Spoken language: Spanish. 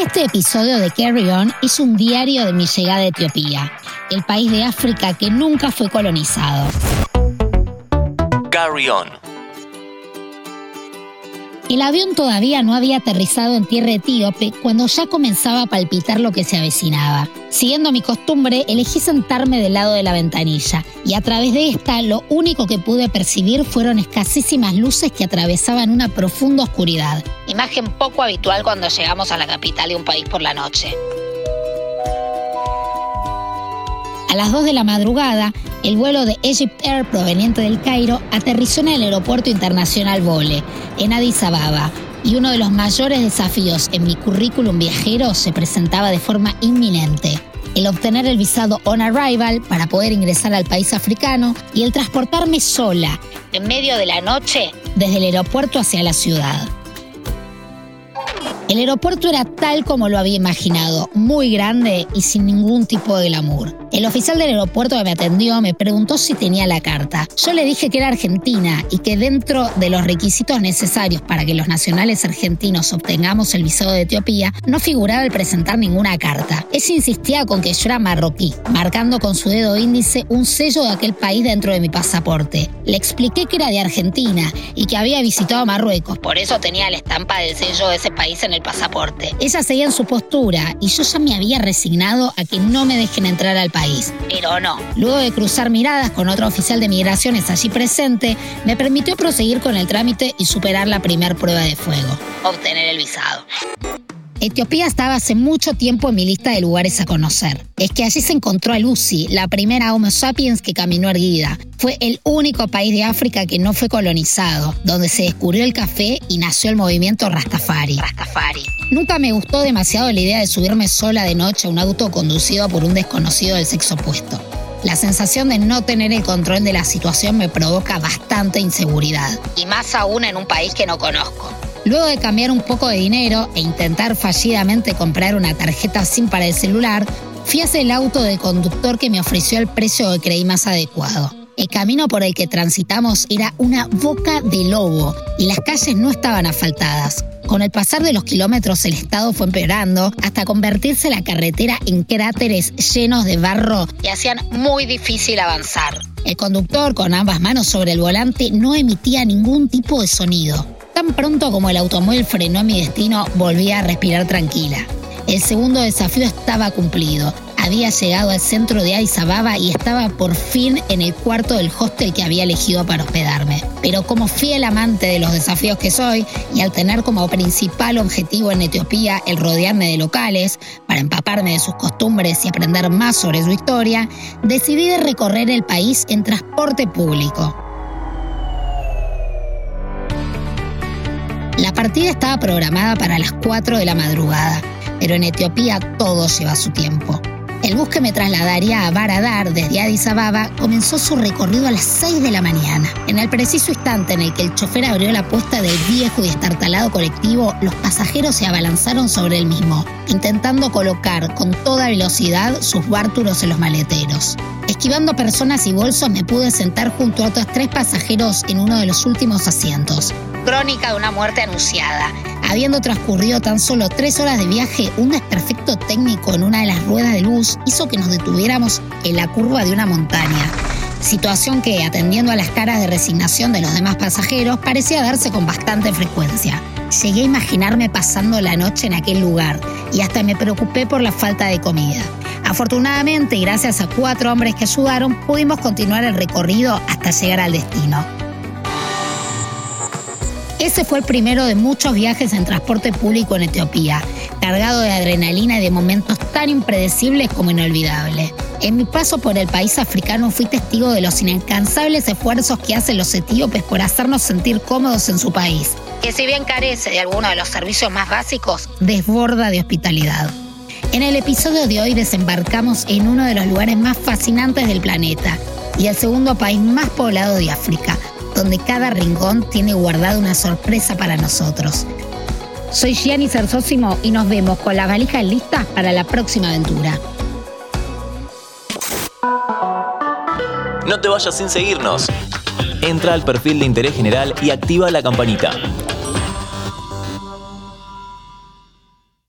Este episodio de Carry On es un diario de mi llegada a Etiopía, el país de África que nunca fue colonizado. Carry On. El avión todavía no había aterrizado en tierra etíope cuando ya comenzaba a palpitar lo que se avecinaba. Siguiendo mi costumbre, elegí sentarme del lado de la ventanilla y a través de esta lo único que pude percibir fueron escasísimas luces que atravesaban una profunda oscuridad. Imagen poco habitual cuando llegamos a la capital de un país por la noche. A las 2 de la madrugada, el vuelo de Egypt Air proveniente del Cairo aterrizó en el aeropuerto internacional Vole, en Addis Ababa, y uno de los mayores desafíos en mi currículum viajero se presentaba de forma inminente. El obtener el visado on arrival para poder ingresar al país africano y el transportarme sola, en medio de la noche, desde el aeropuerto hacia la ciudad. El aeropuerto era tal como lo había imaginado, muy grande y sin ningún tipo de glamour. El oficial del aeropuerto que me atendió me preguntó si tenía la carta. Yo le dije que era argentina y que dentro de los requisitos necesarios para que los nacionales argentinos obtengamos el visado de Etiopía, no figuraba el presentar ninguna carta. Ese insistía con que yo era marroquí, marcando con su dedo índice un sello de aquel país dentro de mi pasaporte. Le expliqué que era de Argentina y que había visitado Marruecos, por eso tenía la estampa del sello de ese país en el pasaporte. Ella seguía en su postura y yo ya me había resignado a que no me dejen entrar al país. Pero no. Luego de cruzar miradas con otro oficial de migraciones allí presente, me permitió proseguir con el trámite y superar la primera prueba de fuego. Obtener el visado. Etiopía estaba hace mucho tiempo en mi lista de lugares a conocer. Es que allí se encontró a Lucy, la primera Homo sapiens que caminó erguida. Fue el único país de África que no fue colonizado, donde se descubrió el café y nació el movimiento Rastafari. Rastafari. Nunca me gustó demasiado la idea de subirme sola de noche a un auto conducido por un desconocido del sexo opuesto. La sensación de no tener el control de la situación me provoca bastante inseguridad. Y más aún en un país que no conozco. Luego de cambiar un poco de dinero e intentar fallidamente comprar una tarjeta SIM para el celular, fui hacia el auto del conductor que me ofreció el precio que creí más adecuado. El camino por el que transitamos era una boca de lobo y las calles no estaban asfaltadas. Con el pasar de los kilómetros el estado fue empeorando hasta convertirse la carretera en cráteres llenos de barro que hacían muy difícil avanzar. El conductor, con ambas manos sobre el volante, no emitía ningún tipo de sonido. Tan pronto como el automóvil frenó en mi destino, volví a respirar tranquila. El segundo desafío estaba cumplido. Había llegado al centro de Addis Ababa y estaba por fin en el cuarto del hostel que había elegido para hospedarme. Pero como fiel amante de los desafíos que soy, y al tener como principal objetivo en Etiopía el rodearme de locales, para empaparme de sus costumbres y aprender más sobre su historia, decidí de recorrer el país en transporte público. Partida estaba programada para las 4 de la madrugada, pero en Etiopía todo lleva su tiempo. El bus que me trasladaría a Baradar desde Addis Ababa comenzó su recorrido a las 6 de la mañana. En el preciso instante en el que el chofer abrió la puesta del viejo y estartalado colectivo, los pasajeros se abalanzaron sobre el mismo, intentando colocar con toda velocidad sus bártulos en los maleteros. Esquivando personas y bolsos me pude sentar junto a otros tres pasajeros en uno de los últimos asientos. Crónica de una muerte anunciada. Habiendo transcurrido tan solo tres horas de viaje, un desperfecto técnico en una de las ruedas del bus hizo que nos detuviéramos en la curva de una montaña. Situación que, atendiendo a las caras de resignación de los demás pasajeros, parecía darse con bastante frecuencia. Llegué a imaginarme pasando la noche en aquel lugar y hasta me preocupé por la falta de comida. Afortunadamente, gracias a cuatro hombres que ayudaron, pudimos continuar el recorrido hasta llegar al destino. Ese fue el primero de muchos viajes en transporte público en Etiopía, cargado de adrenalina y de momentos tan impredecibles como inolvidables. En mi paso por el país africano fui testigo de los inalcanzables esfuerzos que hacen los etíopes por hacernos sentir cómodos en su país, que si bien carece de alguno de los servicios más básicos, desborda de hospitalidad. En el episodio de hoy desembarcamos en uno de los lugares más fascinantes del planeta y el segundo país más poblado de África, donde cada rincón tiene guardada una sorpresa para nosotros. Soy Gianni Sersósimo y nos vemos con las valijas listas para la próxima aventura. No te vayas sin seguirnos. Entra al perfil de interés general y activa la campanita.